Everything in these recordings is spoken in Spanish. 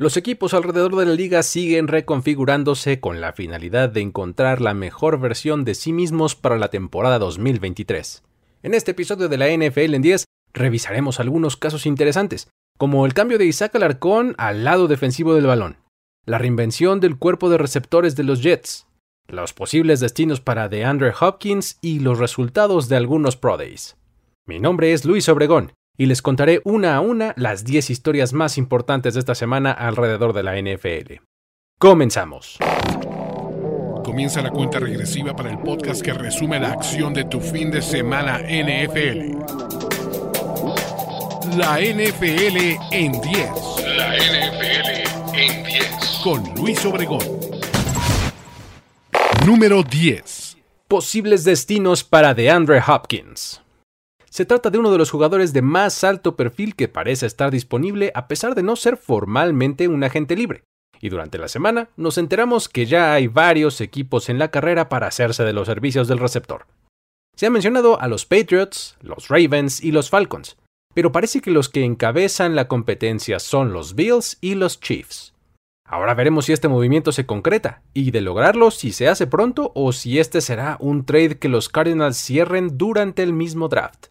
Los equipos alrededor de la liga siguen reconfigurándose con la finalidad de encontrar la mejor versión de sí mismos para la temporada 2023. En este episodio de la NFL en 10 revisaremos algunos casos interesantes, como el cambio de Isaac Alarcón al lado defensivo del balón, la reinvención del cuerpo de receptores de los Jets, los posibles destinos para DeAndre Hopkins y los resultados de algunos Pro Days. Mi nombre es Luis Obregón y les contaré una a una las 10 historias más importantes de esta semana alrededor de la NFL. Comenzamos. Comienza la cuenta regresiva para el podcast que resume la acción de tu fin de semana NFL. La NFL en 10. La NFL en 10. Con Luis Obregón. Número 10. Posibles destinos para DeAndre Hopkins. Se trata de uno de los jugadores de más alto perfil que parece estar disponible a pesar de no ser formalmente un agente libre. Y durante la semana nos enteramos que ya hay varios equipos en la carrera para hacerse de los servicios del receptor. Se ha mencionado a los Patriots, los Ravens y los Falcons, pero parece que los que encabezan la competencia son los Bills y los Chiefs. Ahora veremos si este movimiento se concreta, y de lograrlo si se hace pronto o si este será un trade que los Cardinals cierren durante el mismo draft.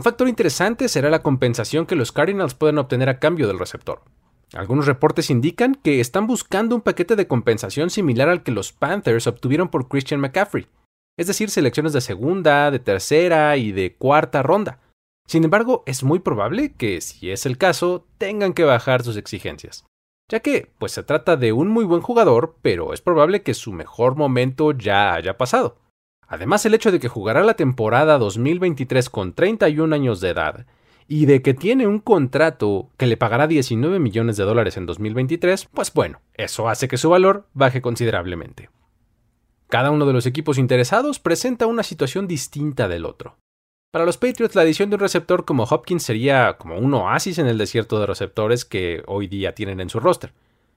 Un factor interesante será la compensación que los Cardinals pueden obtener a cambio del receptor. Algunos reportes indican que están buscando un paquete de compensación similar al que los Panthers obtuvieron por Christian McCaffrey, es decir, selecciones de segunda, de tercera y de cuarta ronda. Sin embargo, es muy probable que, si es el caso, tengan que bajar sus exigencias, ya que, pues se trata de un muy buen jugador, pero es probable que su mejor momento ya haya pasado. Además, el hecho de que jugará la temporada 2023 con 31 años de edad y de que tiene un contrato que le pagará 19 millones de dólares en 2023, pues bueno, eso hace que su valor baje considerablemente. Cada uno de los equipos interesados presenta una situación distinta del otro. Para los Patriots, la adición de un receptor como Hopkins sería como un oasis en el desierto de receptores que hoy día tienen en su roster.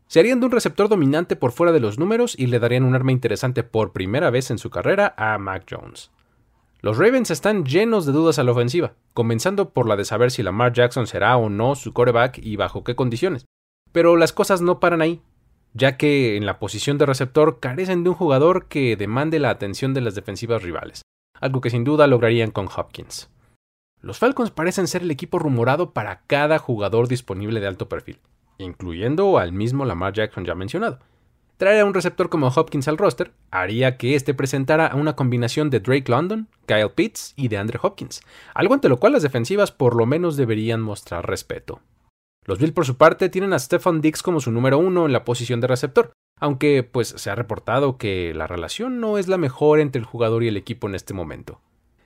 Se harían de un receptor dominante por fuera de los números y le darían un arma interesante por primera vez en su carrera a Mac Jones. Los Ravens están llenos de dudas a la ofensiva, comenzando por la de saber si Lamar Jackson será o no su quarterback y bajo qué condiciones. Pero las cosas no paran ahí, ya que en la posición de receptor carecen de un jugador que demande la atención de las defensivas rivales, algo que sin duda lograrían con Hopkins. Los Falcons parecen ser el equipo rumorado para cada jugador disponible de alto perfil, incluyendo al mismo Lamar Jackson ya mencionado. Traer a un receptor como Hopkins al roster haría que éste presentara una combinación de Drake London, Kyle Pitts y de Andre Hopkins, algo ante lo cual las defensivas por lo menos deberían mostrar respeto. Los Bills por su parte tienen a Stefan Dix como su número uno en la posición de receptor, aunque pues se ha reportado que la relación no es la mejor entre el jugador y el equipo en este momento.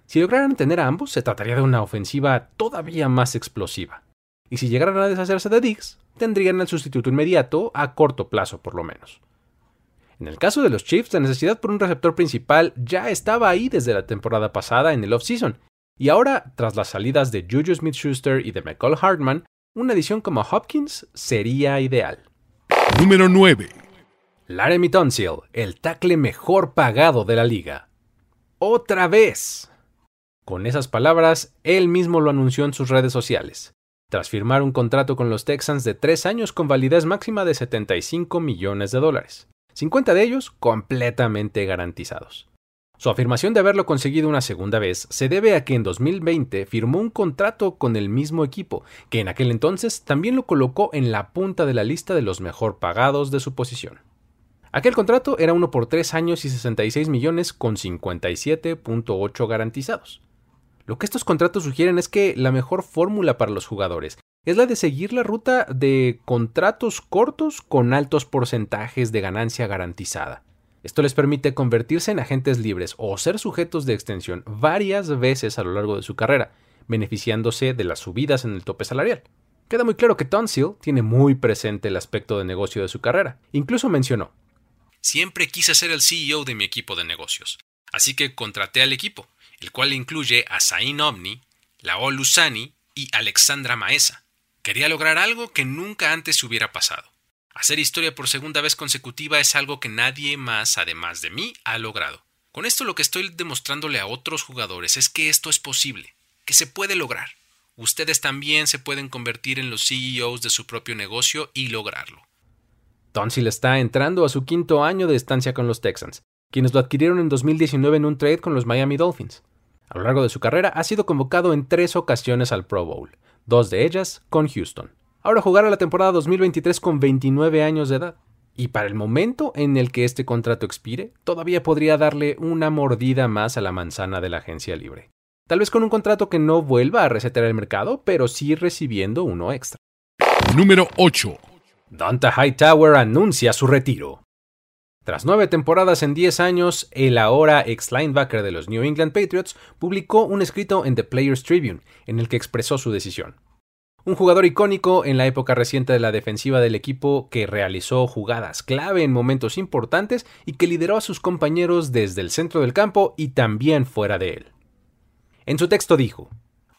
Si lograran tener a ambos, se trataría de una ofensiva todavía más explosiva. Y si llegaran a deshacerse de Dix, tendrían el sustituto inmediato, a corto plazo por lo menos. En el caso de los Chiefs, la necesidad por un receptor principal ya estaba ahí desde la temporada pasada en el off-season, y ahora, tras las salidas de Juju Smith Schuster y de McCall Hartman, una edición como Hopkins sería ideal. Número 9. Laramie Tunsil, el tackle mejor pagado de la liga. ¡Otra vez! Con esas palabras, él mismo lo anunció en sus redes sociales tras firmar un contrato con los Texans de tres años con validez máxima de 75 millones de dólares, 50 de ellos completamente garantizados. Su afirmación de haberlo conseguido una segunda vez se debe a que en 2020 firmó un contrato con el mismo equipo, que en aquel entonces también lo colocó en la punta de la lista de los mejor pagados de su posición. Aquel contrato era uno por tres años y 66 millones con 57.8 garantizados. Lo que estos contratos sugieren es que la mejor fórmula para los jugadores es la de seguir la ruta de contratos cortos con altos porcentajes de ganancia garantizada. Esto les permite convertirse en agentes libres o ser sujetos de extensión varias veces a lo largo de su carrera, beneficiándose de las subidas en el tope salarial. Queda muy claro que Tonsil tiene muy presente el aspecto de negocio de su carrera. Incluso mencionó, Siempre quise ser el CEO de mi equipo de negocios, así que contraté al equipo el cual incluye a Zain Omni, Lao Lusani y Alexandra Maesa. Quería lograr algo que nunca antes hubiera pasado. Hacer historia por segunda vez consecutiva es algo que nadie más, además de mí, ha logrado. Con esto lo que estoy demostrándole a otros jugadores es que esto es posible, que se puede lograr. ustedes también se pueden convertir en los CEOs de su propio negocio y lograrlo. Tonsil está entrando a su quinto año de estancia con los Texans, quienes lo adquirieron en 2019 en un trade con los Miami Dolphins. A lo largo de su carrera ha sido convocado en tres ocasiones al Pro Bowl, dos de ellas con Houston. Ahora jugará la temporada 2023 con 29 años de edad. Y para el momento en el que este contrato expire, todavía podría darle una mordida más a la manzana de la agencia libre. Tal vez con un contrato que no vuelva a resetear el mercado, pero sí recibiendo uno extra. Número 8. Donta Hightower anuncia su retiro. Tras nueve temporadas en diez años, el ahora ex linebacker de los New England Patriots publicó un escrito en The Players Tribune en el que expresó su decisión. Un jugador icónico en la época reciente de la defensiva del equipo que realizó jugadas clave en momentos importantes y que lideró a sus compañeros desde el centro del campo y también fuera de él. En su texto dijo,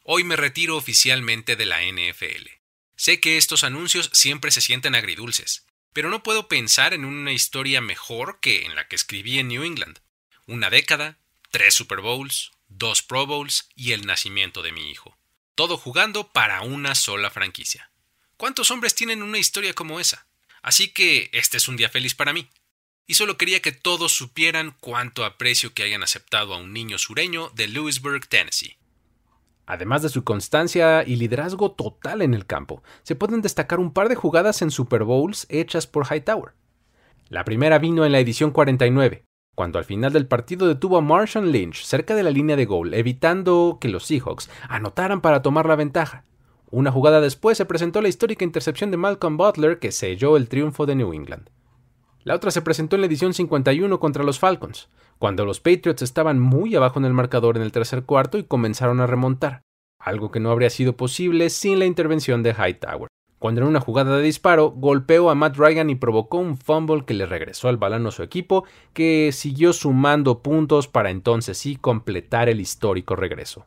Hoy me retiro oficialmente de la NFL. Sé que estos anuncios siempre se sienten agridulces, pero no puedo pensar en una historia mejor que en la que escribí en New England. Una década, tres Super Bowls, dos Pro Bowls y el nacimiento de mi hijo. Todo jugando para una sola franquicia. ¿Cuántos hombres tienen una historia como esa? Así que este es un día feliz para mí. Y solo quería que todos supieran cuánto aprecio que hayan aceptado a un niño sureño de Lewisburg, Tennessee. Además de su constancia y liderazgo total en el campo, se pueden destacar un par de jugadas en Super Bowls hechas por Hightower. La primera vino en la edición 49, cuando al final del partido detuvo a Marshall Lynch cerca de la línea de gol, evitando que los Seahawks anotaran para tomar la ventaja. Una jugada después se presentó la histórica intercepción de Malcolm Butler que selló el triunfo de New England. La otra se presentó en la edición 51 contra los Falcons, cuando los Patriots estaban muy abajo en el marcador en el tercer cuarto y comenzaron a remontar, algo que no habría sido posible sin la intervención de Hightower, cuando en una jugada de disparo golpeó a Matt Ryan y provocó un fumble que le regresó al balón a su equipo, que siguió sumando puntos para entonces sí completar el histórico regreso.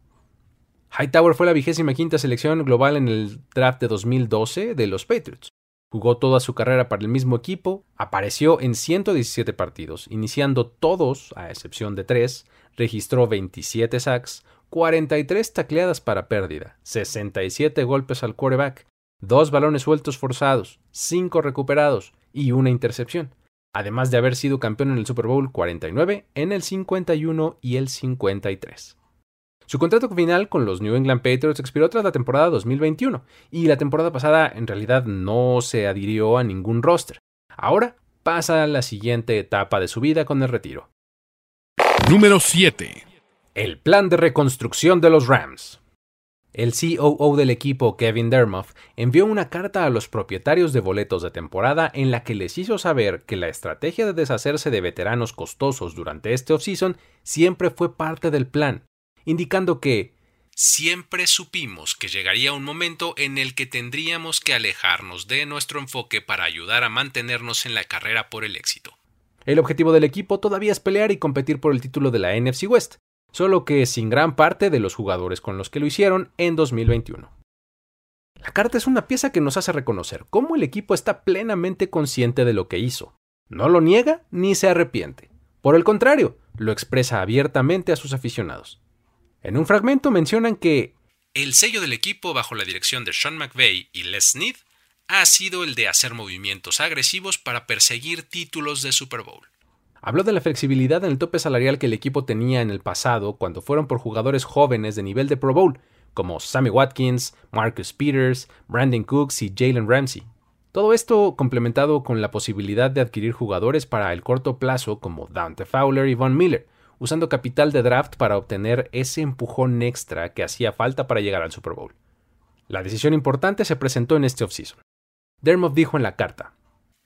Hightower fue la vigésima quinta selección global en el draft de 2012 de los Patriots. Jugó toda su carrera para el mismo equipo, apareció en 117 partidos, iniciando todos, a excepción de tres, registró 27 sacks, 43 tacleadas para pérdida, 67 golpes al quarterback, dos balones sueltos forzados, 5 recuperados y una intercepción, además de haber sido campeón en el Super Bowl 49, en el 51 y el 53. Su contrato final con los New England Patriots expiró tras la temporada 2021 y la temporada pasada en realidad no se adhirió a ningún roster. Ahora pasa a la siguiente etapa de su vida con el retiro. Número 7. El plan de reconstrucción de los Rams. El COO del equipo, Kevin Dermoff, envió una carta a los propietarios de boletos de temporada en la que les hizo saber que la estrategia de deshacerse de veteranos costosos durante este offseason siempre fue parte del plan indicando que siempre supimos que llegaría un momento en el que tendríamos que alejarnos de nuestro enfoque para ayudar a mantenernos en la carrera por el éxito. El objetivo del equipo todavía es pelear y competir por el título de la NFC West, solo que sin gran parte de los jugadores con los que lo hicieron en 2021. La carta es una pieza que nos hace reconocer cómo el equipo está plenamente consciente de lo que hizo. No lo niega ni se arrepiente. Por el contrario, lo expresa abiertamente a sus aficionados. En un fragmento mencionan que el sello del equipo bajo la dirección de Sean McVay y Les Snead ha sido el de hacer movimientos agresivos para perseguir títulos de Super Bowl. Habló de la flexibilidad en el tope salarial que el equipo tenía en el pasado cuando fueron por jugadores jóvenes de nivel de Pro Bowl, como Sammy Watkins, Marcus Peters, Brandon Cooks y Jalen Ramsey. Todo esto complementado con la posibilidad de adquirir jugadores para el corto plazo como Dante Fowler y Von Miller, usando capital de draft para obtener ese empujón extra que hacía falta para llegar al Super Bowl. La decisión importante se presentó en este offseason. Dermot dijo en la carta: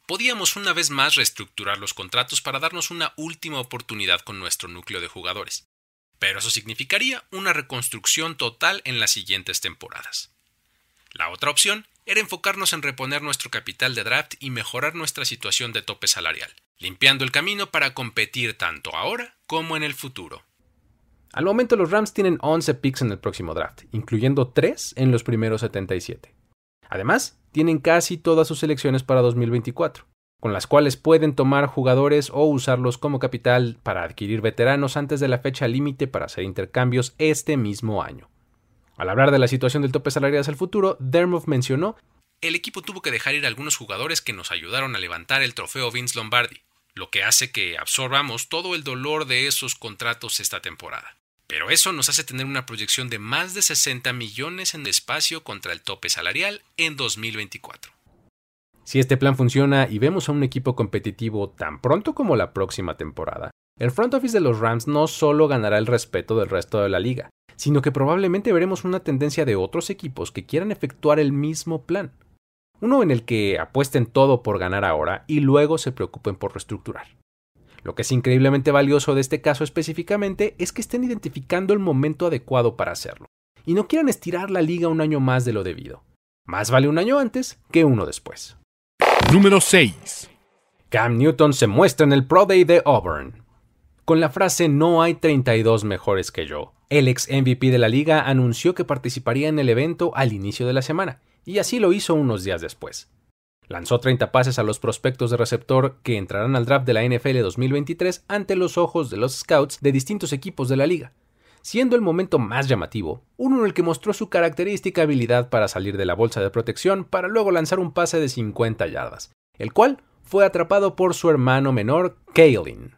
Podíamos una vez más reestructurar los contratos para darnos una última oportunidad con nuestro núcleo de jugadores, pero eso significaría una reconstrucción total en las siguientes temporadas. La otra opción era enfocarnos en reponer nuestro capital de draft y mejorar nuestra situación de tope salarial, limpiando el camino para competir tanto ahora como en el futuro. Al momento los Rams tienen 11 picks en el próximo draft, incluyendo 3 en los primeros 77. Además, tienen casi todas sus selecciones para 2024, con las cuales pueden tomar jugadores o usarlos como capital para adquirir veteranos antes de la fecha límite para hacer intercambios este mismo año. Al hablar de la situación del tope salarial hacia el futuro, Dermot mencionó el equipo tuvo que dejar ir a algunos jugadores que nos ayudaron a levantar el trofeo Vince Lombardi, lo que hace que absorbamos todo el dolor de esos contratos esta temporada. Pero eso nos hace tener una proyección de más de 60 millones en espacio contra el tope salarial en 2024. Si este plan funciona y vemos a un equipo competitivo tan pronto como la próxima temporada, el front office de los Rams no solo ganará el respeto del resto de la liga, sino que probablemente veremos una tendencia de otros equipos que quieran efectuar el mismo plan. Uno en el que apuesten todo por ganar ahora y luego se preocupen por reestructurar. Lo que es increíblemente valioso de este caso específicamente es que estén identificando el momento adecuado para hacerlo, y no quieran estirar la liga un año más de lo debido. Más vale un año antes que uno después. Número 6. Cam Newton se muestra en el Pro Day de Auburn. Con la frase No hay 32 mejores que yo, el ex MVP de la liga anunció que participaría en el evento al inicio de la semana, y así lo hizo unos días después. Lanzó 30 pases a los prospectos de receptor que entrarán al draft de la NFL 2023 ante los ojos de los scouts de distintos equipos de la liga, siendo el momento más llamativo, uno en el que mostró su característica habilidad para salir de la bolsa de protección para luego lanzar un pase de 50 yardas, el cual fue atrapado por su hermano menor, Kaelin.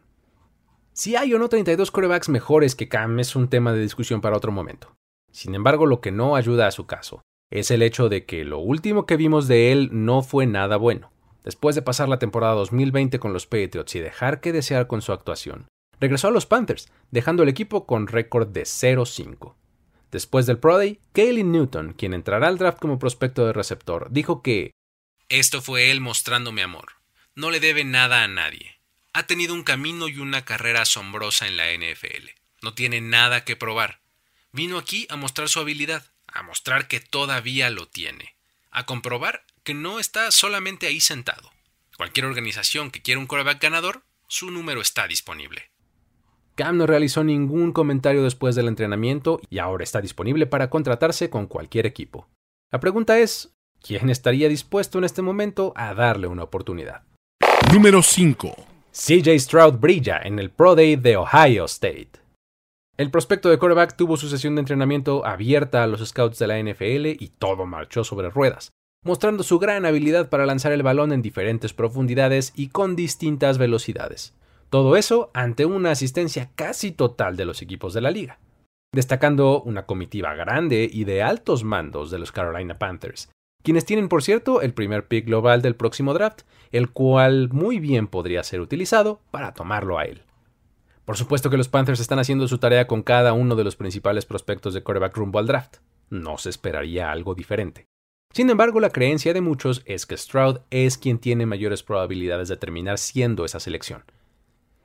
Si hay o no 32 corebacks mejores que Cam es un tema de discusión para otro momento. Sin embargo, lo que no ayuda a su caso es el hecho de que lo último que vimos de él no fue nada bueno. Después de pasar la temporada 2020 con los Patriots y dejar que desear con su actuación, regresó a los Panthers, dejando el equipo con récord de 0-5. Después del Pro Day, Kaylin Newton, quien entrará al draft como prospecto de receptor, dijo que Esto fue él mostrándome amor. No le debe nada a nadie ha tenido un camino y una carrera asombrosa en la NFL. No tiene nada que probar. Vino aquí a mostrar su habilidad, a mostrar que todavía lo tiene, a comprobar que no está solamente ahí sentado. Cualquier organización que quiera un coreback ganador, su número está disponible. Cam no realizó ningún comentario después del entrenamiento y ahora está disponible para contratarse con cualquier equipo. La pregunta es, ¿quién estaría dispuesto en este momento a darle una oportunidad? Número 5. CJ Stroud brilla en el Pro Day de Ohio State. El prospecto de quarterback tuvo su sesión de entrenamiento abierta a los scouts de la NFL y todo marchó sobre ruedas, mostrando su gran habilidad para lanzar el balón en diferentes profundidades y con distintas velocidades. Todo eso ante una asistencia casi total de los equipos de la liga, destacando una comitiva grande y de altos mandos de los Carolina Panthers, quienes tienen por cierto el primer pick global del próximo draft, el cual muy bien podría ser utilizado para tomarlo a él. Por supuesto que los Panthers están haciendo su tarea con cada uno de los principales prospectos de quarterback rumbo al draft. No se esperaría algo diferente. Sin embargo, la creencia de muchos es que Stroud es quien tiene mayores probabilidades de terminar siendo esa selección.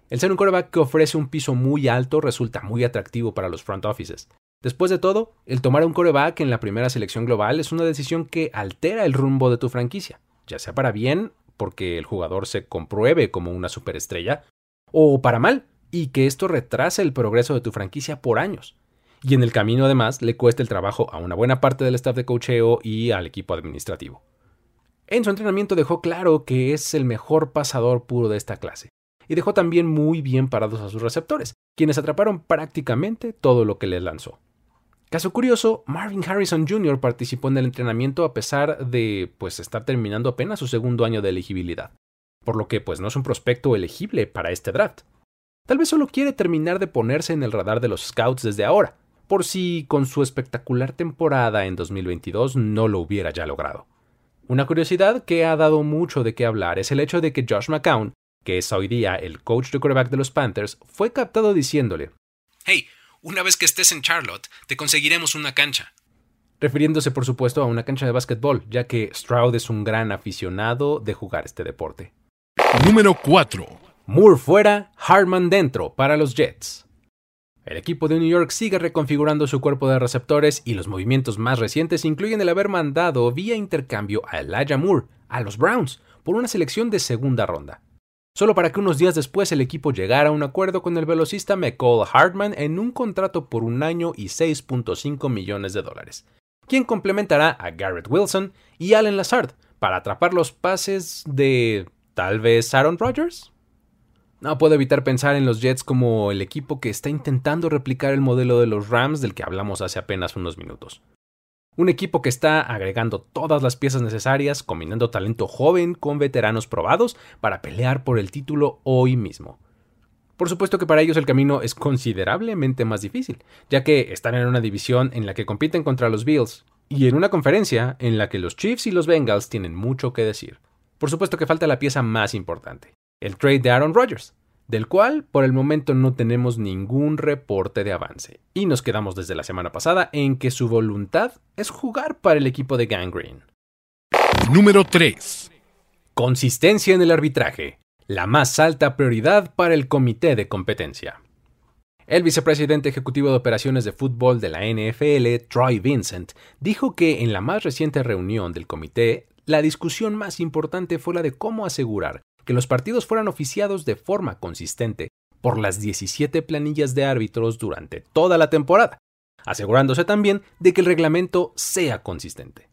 El ser un quarterback que ofrece un piso muy alto resulta muy atractivo para los front offices, Después de todo, el tomar un coreback en la primera selección global es una decisión que altera el rumbo de tu franquicia, ya sea para bien, porque el jugador se compruebe como una superestrella, o para mal, y que esto retrase el progreso de tu franquicia por años. Y en el camino además le cueste el trabajo a una buena parte del staff de cocheo y al equipo administrativo. En su entrenamiento dejó claro que es el mejor pasador puro de esta clase, y dejó también muy bien parados a sus receptores, quienes atraparon prácticamente todo lo que les lanzó. Caso curioso, Marvin Harrison Jr. participó en el entrenamiento a pesar de pues estar terminando apenas su segundo año de elegibilidad, por lo que pues no es un prospecto elegible para este draft. Tal vez solo quiere terminar de ponerse en el radar de los scouts desde ahora, por si con su espectacular temporada en 2022 no lo hubiera ya logrado. Una curiosidad que ha dado mucho de qué hablar es el hecho de que Josh McCown, que es hoy día el coach de quarterback de los Panthers, fue captado diciéndole: Hey, una vez que estés en Charlotte, te conseguiremos una cancha. Refiriéndose, por supuesto, a una cancha de básquetbol, ya que Stroud es un gran aficionado de jugar este deporte. Número 4. Moore fuera, Hartman dentro para los Jets. El equipo de New York sigue reconfigurando su cuerpo de receptores y los movimientos más recientes incluyen el haber mandado vía intercambio a Elijah Moore a los Browns por una selección de segunda ronda solo para que unos días después el equipo llegara a un acuerdo con el velocista McCall Hartman en un contrato por un año y 6.5 millones de dólares, quien complementará a Garrett Wilson y Allen Lazard para atrapar los pases de tal vez Aaron Rodgers. No puedo evitar pensar en los Jets como el equipo que está intentando replicar el modelo de los Rams del que hablamos hace apenas unos minutos. Un equipo que está agregando todas las piezas necesarias, combinando talento joven con veteranos probados para pelear por el título hoy mismo. Por supuesto que para ellos el camino es considerablemente más difícil, ya que están en una división en la que compiten contra los Bills y en una conferencia en la que los Chiefs y los Bengals tienen mucho que decir. Por supuesto que falta la pieza más importante, el trade de Aaron Rodgers, del cual por el momento no tenemos ningún reporte de avance, y nos quedamos desde la semana pasada en que su voluntad es jugar para el equipo de Gangrene. Número 3. Consistencia en el arbitraje, la más alta prioridad para el comité de competencia. El vicepresidente ejecutivo de operaciones de fútbol de la NFL, Troy Vincent, dijo que en la más reciente reunión del comité, la discusión más importante fue la de cómo asegurar que los partidos fueran oficiados de forma consistente por las 17 planillas de árbitros durante toda la temporada, asegurándose también de que el reglamento sea consistente.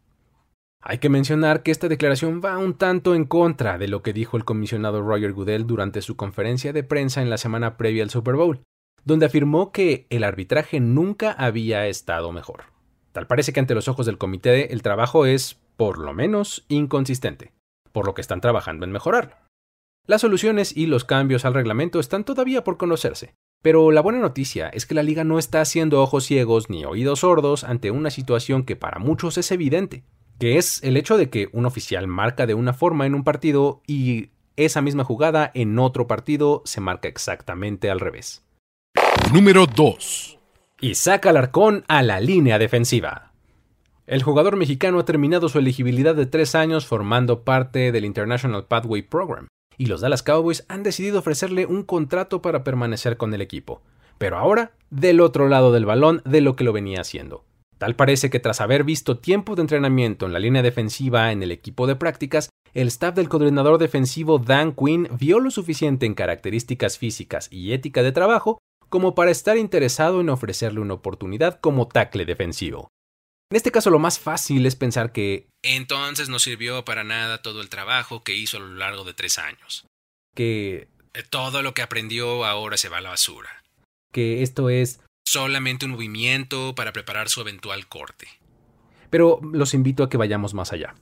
Hay que mencionar que esta declaración va un tanto en contra de lo que dijo el comisionado Roger Goodell durante su conferencia de prensa en la semana previa al Super Bowl, donde afirmó que el arbitraje nunca había estado mejor. Tal parece que ante los ojos del comité el trabajo es, por lo menos, inconsistente, por lo que están trabajando en mejorarlo. Las soluciones y los cambios al reglamento están todavía por conocerse, pero la buena noticia es que la liga no está haciendo ojos ciegos ni oídos sordos ante una situación que para muchos es evidente, que es el hecho de que un oficial marca de una forma en un partido y esa misma jugada en otro partido se marca exactamente al revés. Número 2. Y saca al arcón a la línea defensiva. El jugador mexicano ha terminado su elegibilidad de tres años formando parte del International Pathway Program, y los Dallas Cowboys han decidido ofrecerle un contrato para permanecer con el equipo, pero ahora del otro lado del balón de lo que lo venía haciendo. Tal parece que tras haber visto tiempo de entrenamiento en la línea defensiva en el equipo de prácticas, el staff del coordinador defensivo Dan Quinn vio lo suficiente en características físicas y ética de trabajo como para estar interesado en ofrecerle una oportunidad como tackle defensivo. En este caso lo más fácil es pensar que entonces no sirvió para nada todo el trabajo que hizo a lo largo de tres años. Que todo lo que aprendió ahora se va a la basura. Que esto es solamente un movimiento para preparar su eventual corte. Pero los invito a que vayamos más allá.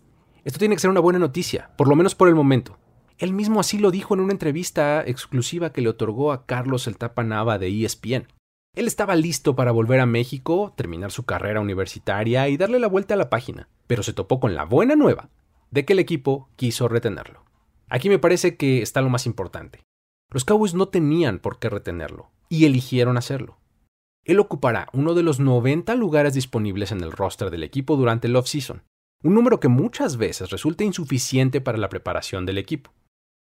Esto tiene que ser una buena noticia, por lo menos por el momento. Él mismo así lo dijo en una entrevista exclusiva que le otorgó a Carlos el Tapa Nava de ESPN. Él estaba listo para volver a México, terminar su carrera universitaria y darle la vuelta a la página, pero se topó con la buena nueva de que el equipo quiso retenerlo. Aquí me parece que está lo más importante. Los Cowboys no tenían por qué retenerlo, y eligieron hacerlo. Él ocupará uno de los 90 lugares disponibles en el roster del equipo durante el off-season, un número que muchas veces resulta insuficiente para la preparación del equipo.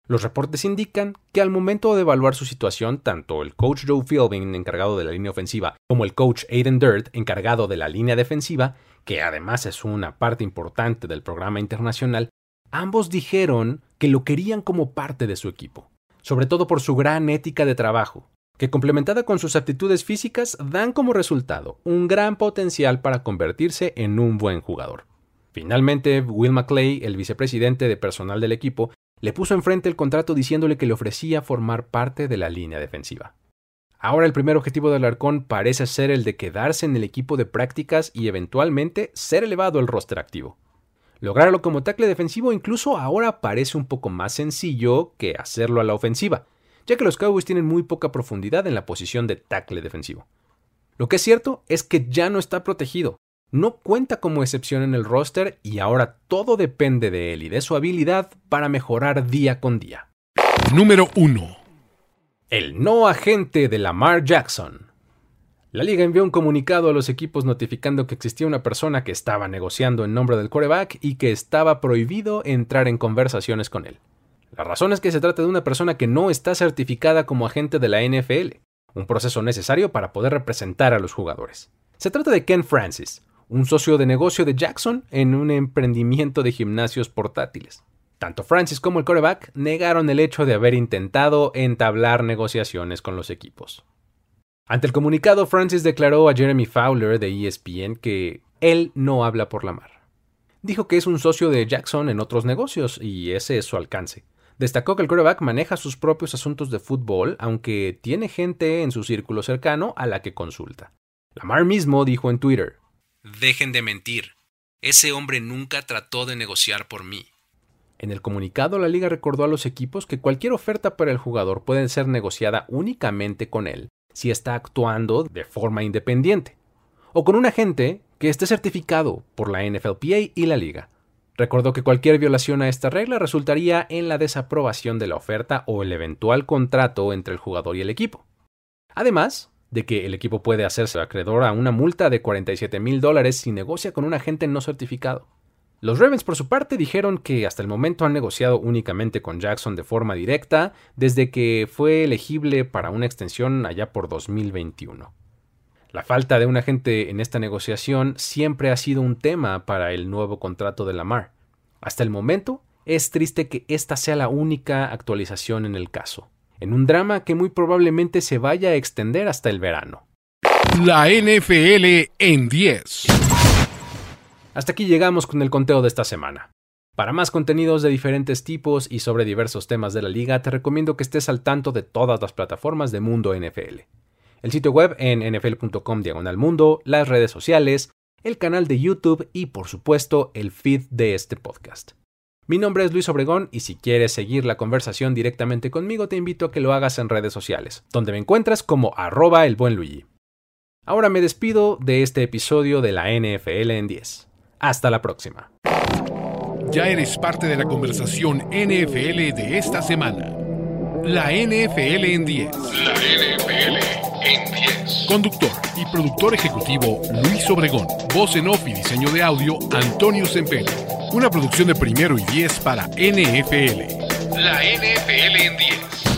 Los reportes indican que al momento de evaluar su situación, tanto el coach Joe Fielding, encargado de la línea ofensiva, como el coach Aiden Dirt, encargado de la línea defensiva, que además es una parte importante del programa internacional, ambos dijeron que lo querían como parte de su equipo, sobre todo por su gran ética de trabajo, que complementada con sus aptitudes físicas dan como resultado un gran potencial para convertirse en un buen jugador. Finalmente, Will McClay, el vicepresidente de personal del equipo, le puso enfrente el contrato diciéndole que le ofrecía formar parte de la línea defensiva. Ahora el primer objetivo del Arcón parece ser el de quedarse en el equipo de prácticas y eventualmente ser elevado al roster activo. Lograrlo como tackle defensivo incluso ahora parece un poco más sencillo que hacerlo a la ofensiva, ya que los Cowboys tienen muy poca profundidad en la posición de tackle defensivo. Lo que es cierto es que ya no está protegido, no cuenta como excepción en el roster y ahora todo depende de él y de su habilidad para mejorar día con día. Número 1. El no agente de Lamar Jackson. La liga envió un comunicado a los equipos notificando que existía una persona que estaba negociando en nombre del quarterback y que estaba prohibido entrar en conversaciones con él. La razón es que se trata de una persona que no está certificada como agente de la NFL, un proceso necesario para poder representar a los jugadores. Se trata de Ken Francis, un socio de negocio de Jackson en un emprendimiento de gimnasios portátiles. Tanto Francis como el coreback negaron el hecho de haber intentado entablar negociaciones con los equipos. Ante el comunicado, Francis declaró a Jeremy Fowler de ESPN que él no habla por la mar. Dijo que es un socio de Jackson en otros negocios y ese es su alcance. Destacó que el quarterback maneja sus propios asuntos de fútbol, aunque tiene gente en su círculo cercano a la que consulta. Lamar mismo dijo en Twitter, Dejen de mentir. Ese hombre nunca trató de negociar por mí. En el comunicado, la liga recordó a los equipos que cualquier oferta para el jugador puede ser negociada únicamente con él si está actuando de forma independiente, o con un agente que esté certificado por la NFLPA y la liga. Recordó que cualquier violación a esta regla resultaría en la desaprobación de la oferta o el eventual contrato entre el jugador y el equipo. Además, de que el equipo puede hacerse acreedor a una multa de 47 mil dólares si negocia con un agente no certificado. Los Ravens, por su parte, dijeron que hasta el momento han negociado únicamente con Jackson de forma directa desde que fue elegible para una extensión allá por 2021. La falta de un agente en esta negociación siempre ha sido un tema para el nuevo contrato de Lamar. Hasta el momento, es triste que esta sea la única actualización en el caso en un drama que muy probablemente se vaya a extender hasta el verano. La NFL en 10. Hasta aquí llegamos con el conteo de esta semana. Para más contenidos de diferentes tipos y sobre diversos temas de la liga, te recomiendo que estés al tanto de todas las plataformas de Mundo NFL. El sitio web en nfl.com diagonal mundo, las redes sociales, el canal de YouTube y por supuesto el feed de este podcast. Mi nombre es Luis Obregón y si quieres seguir la conversación directamente conmigo te invito a que lo hagas en redes sociales, donde me encuentras como arroba el buen Luigi. Ahora me despido de este episodio de la NFL en 10. Hasta la próxima. Ya eres parte de la conversación NFL de esta semana. La NFL en 10. La NFL en 10. Conductor y productor ejecutivo Luis Obregón. Voz en off y diseño de audio Antonio Sempere. Una producción de primero y diez para NFL. La NFL en 10.